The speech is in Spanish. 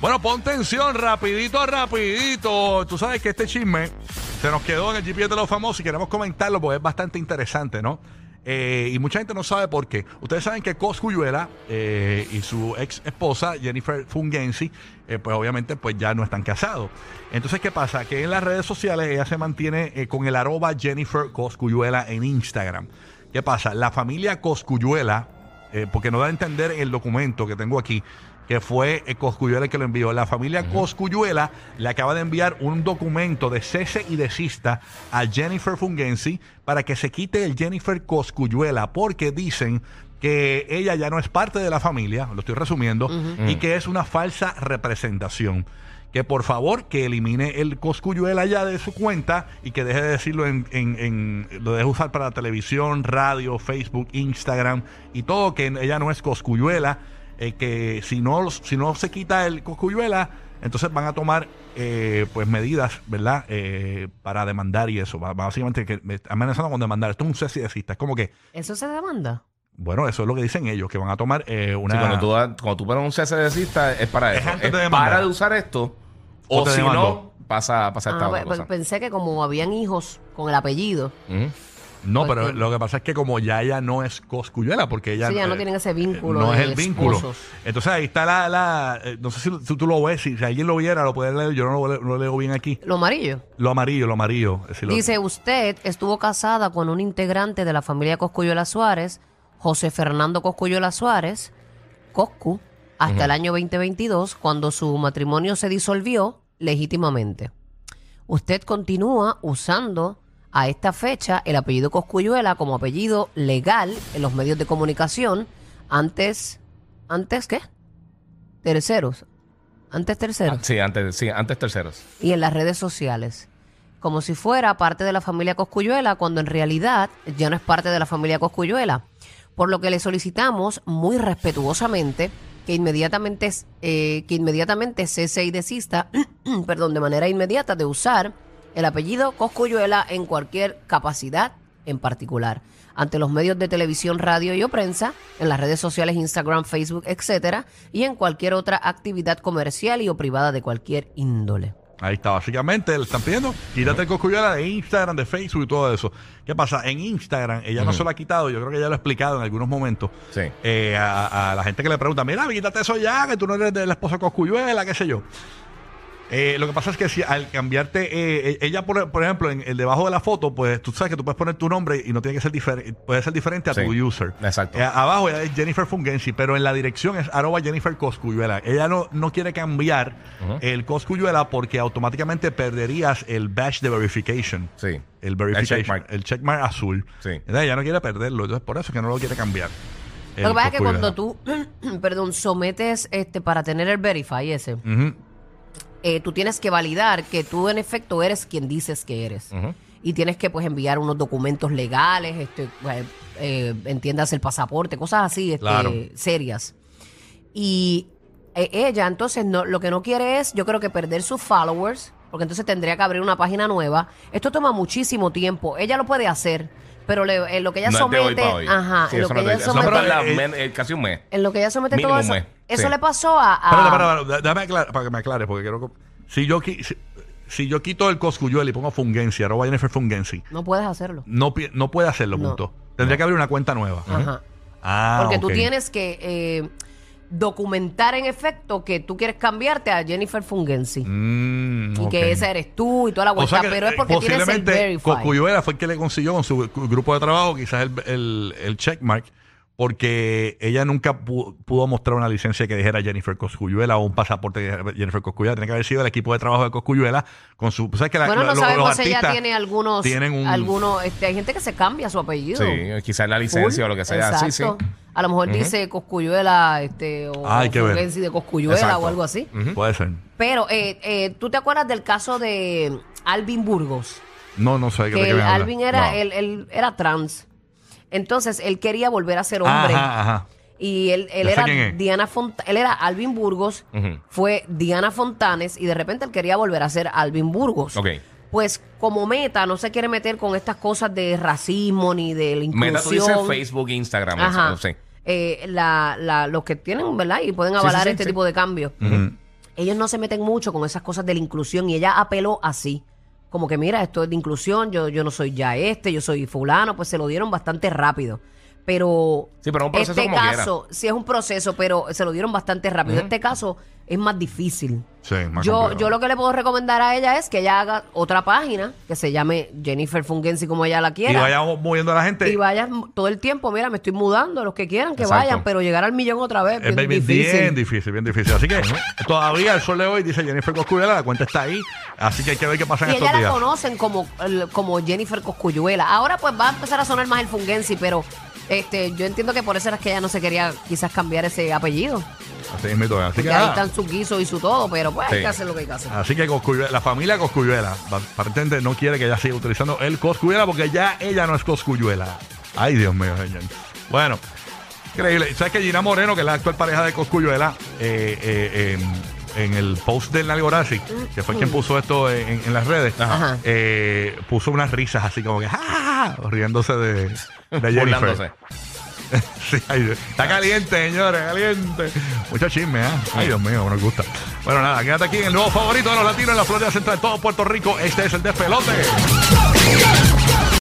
Bueno, pon tensión, rapidito, rapidito. Tú sabes que este chisme se nos quedó en el GPS de los famosos y queremos comentarlo porque es bastante interesante, ¿no? Eh, y mucha gente no sabe por qué. Ustedes saben que Coscuyuela eh, y su ex esposa, Jennifer Fungensi, eh, pues obviamente pues ya no están casados. Entonces, ¿qué pasa? Que en las redes sociales ella se mantiene eh, con el arroba Jennifer Coscuyuela en Instagram. ¿Qué pasa? La familia Coscuyuela, porque no da a entender el documento que tengo aquí, que fue eh, Coscuyuela el que lo envió. La familia Coscuyuela le acaba de enviar un documento de cese y desista a Jennifer Fungensi para que se quite el Jennifer Coscuyuela, porque dicen que ella ya no es parte de la familia, lo estoy resumiendo, y que es una falsa representación. Que por favor que elimine el Coscuyuela ya de su cuenta y que deje de decirlo en, en- en- lo deje usar para televisión, radio, Facebook, Instagram y todo, que ella no es Coscuyuela eh, que si no, si no se quita el coscuyuela, entonces van a tomar eh, pues medidas, ¿verdad? Eh, para demandar y eso. Básicamente que me están amenazando con demandar. Esto es un cese desista. Es como que, ¿Eso se demanda? bueno, eso es lo que dicen ellos, que van a tomar eh, una... Sí, cuando tú, cuando tú pones un cese de cesta es para Es eso. antes Es de para de usar esto. O si demandó. no, pasa, pasa esta Ah, otra pe- cosa. pensé que como habían hijos con el apellido. No, pero lo que pasa es que como ya ella no es coscuyuela, porque ella... Sí, ya no eh, tienen ese vínculo No es el vínculo. Entonces ahí está la... la eh, no sé si, si tú lo ves, si, si alguien lo viera, lo puede leer. Yo no lo, no leo bien aquí. lo amarillo. Lo amarillo, lo amarillo. si lo- Dice, usted estuvo casada con un integrante de la familia Coscuyuela Suárez, José Fernando Coscuyuela Suárez, Coscu, hasta el año 2022, cuando su matrimonio se disolvió legítimamente. Usted continúa usando a esta fecha el apellido Coscuyuela como apellido legal en los medios de comunicación antes, ¿antes qué? Terceros. Antes terceros Sí, antes, sí, antes terceros. y en las redes sociales. Como si fuera parte de la familia Coscuyuela, cuando en realidad ya no es parte de la familia Coscuyuela. Por lo que le solicitamos muy respetuosamente que inmediatamente, eh, que inmediatamente cese y desista, perdón, de manera inmediata de usar el apellido Coscuyuela en cualquier capacidad en particular. Ante los medios de televisión, radio y o prensa, en las redes sociales, Instagram, Facebook, etcétera, y en cualquier otra actividad comercial y o privada de cualquier índole. Ahí está, básicamente le están pidiendo quítate el coscuyuela de Instagram, de Facebook y todo eso. ¿Qué pasa? En Instagram, ella no se lo ha quitado, yo creo que ya lo ha explicado en algunos momentos. Sí. eh, a, a la gente que le pregunta, mira, quítate eso ya, que tú no eres de la esposa coscuyuela, qué sé yo. Eh, lo que pasa es que si al cambiarte, eh, eh, ella por, por ejemplo, en el debajo de la foto, pues tú sabes que tú puedes poner tu nombre y no tiene que ser diferente, puede ser diferente a Sí, tu user. exacto. Eh, abajo es Jennifer Fungensi, pero en la dirección es arroba Jennifer Coscuyuela. Ella no, no quiere cambiar el Coscuyuela porque automáticamente perderías el badge de verification. Sí. El verification. checkmark. El checkmark azul. Sí. Entonces ella no quiere perderlo. Entonces por eso es que no lo quiere cambiar. Lo que El pasa es que cuando tú, perdón, sometes este para tener el Verify ese, Ujú. Eh, tú tienes que validar que tú en efecto eres quien dices que eres. Y tienes que pues enviar unos documentos legales, este, eh, eh, entiendas el pasaporte, cosas así, este, Claro. serias. Y eh, ella entonces no, lo que no quiere es, yo creo que perder sus followers, porque entonces tendría que abrir una página nueva. Esto toma muchísimo tiempo. Ella lo puede hacer, pero le- en lo que ella no hoy somete, para hoy. ajá, Sí, en lo que no ella somete, Eh, casi un mes. en lo que ella somete todo eso. Eso sí. le pasó a, a- Espérate, espérate, espérate, déjame aclarar, para que me aclares, porque quiero que- si yo qui- si, si yo quito el Coscuyuela y pongo Fungensi, arroba Jennifer Fungensi, no puedes hacerlo. no, pi- no puede hacerlo, No. punto. Tendría que abrir una cuenta nueva. Ajá. Ah, Porque tú ok. tienes que eh, documentar en efecto que tú quieres cambiarte a Jennifer Fungensi. Mm, Y ok. que esa eres tú y toda la O vuelta, sea que pero es eh, porque tienes el posiblemente verify. Coscuyuela fue el que le consiguió con su cu- grupo de trabajo quizás el, el, el checkmark porque ella nunca pu- pudo mostrar una licencia que dijera Jennifer Coscuyuela o un pasaporte que dijera Jennifer Coscuyuela. Tiene que haber sido el equipo de trabajo de Coscuyuela con su... ¿sabes que la- Bueno, lo- no lo- sabemos los si ella tiene algunos, tienen un- algunos, este, hay gente que se cambia su apellido. Sí, quizás la licencia Full. o lo que sea. Sí, sí. A lo mejor dice Coscuyuela, este, o Ah, que de Coscuyuela Exacto. o algo así. Puede ser. Pero, eh, eh, ¿tú te acuerdas del caso de Alvin Burgos? No, no sé de Que qué el me habla. Alvin era, No. él, él era trans. Entonces, él quería volver a ser hombre. Ajá, ajá. Y él, él Ya sé era quién es. Diana Font él era Alvin Burgos, Ujú. fue Diana Fontanes y de repente él quería volver a ser Alvin Burgos. Ok. Pues como meta no se quiere meter con estas cosas de racismo ni de la inclusión. Meta tú dices Facebook, Instagram. Ajá. Eh, la, la- los que tienen, ¿verdad? Y pueden Sí, avalar sí, este sí. tipo de cambios. Ellos no se meten mucho con esas cosas de la inclusión y ella apeló así. Como que mira, esto es de inclusión, yo, yo no soy ya este, yo soy fulano, pues se lo dieron bastante rápido. Pero, Sí, pero es este caso, sí es un proceso, pero se lo dieron bastante rápido. Este caso es más difícil. Sí, más Yo, complicado. yo lo que le puedo recomendar a ella es que ella haga otra página que se llame Jennifer Fungensi como ella la Y quiera. vayamos moviendo a la gente. Y vayan todo el tiempo, mira, me estoy mudando, los que quieran que Exacto. vayan, pero llegar al millón otra vez Es bien bien difícil. bien difícil, bien difícil. Así que todavía el sol de hoy dice Jennifer Coscuyuela, la cuenta está ahí. Así que hay que ver qué pasa en Y estos ella la conocen como, como Jennifer Coscuyuela. Ahora pues va a empezar a sonar más el Fungensi, pero este, yo entiendo que por eso era que ella no se quería quizás cambiar ese apellido. Así es. Así que, Porque ahí nada. están su guiso y su todo, pero pues hay Sí. que hacer lo que hay que hacer. Así que Coscuyuela- la familia Coscuyuela, aparentemente no quiere que ella siga utilizando el Coscuyuela porque ya ella no es Coscuyuela. Ay, Dios mío, señor. Bueno, increíble. ¿Sabes que Gina Moreno, que es la actual pareja de Coscuyuela, eh, eh, en, en el post del Nalgorazi, que fue quien puso esto en, en las redes, Ajá. eh, puso unas risas así como que ¡ja, ja, ja! riéndose de, de Jennifer. Sí, ay, está caliente, señores, caliente. Mucho chisme, ¿eh? Ay, Dios mío, nos gusta. Bueno, nada, quédate aquí en el nuevo favorito de los latinos en la Florida Central de todo Puerto Rico. Este es el despelote.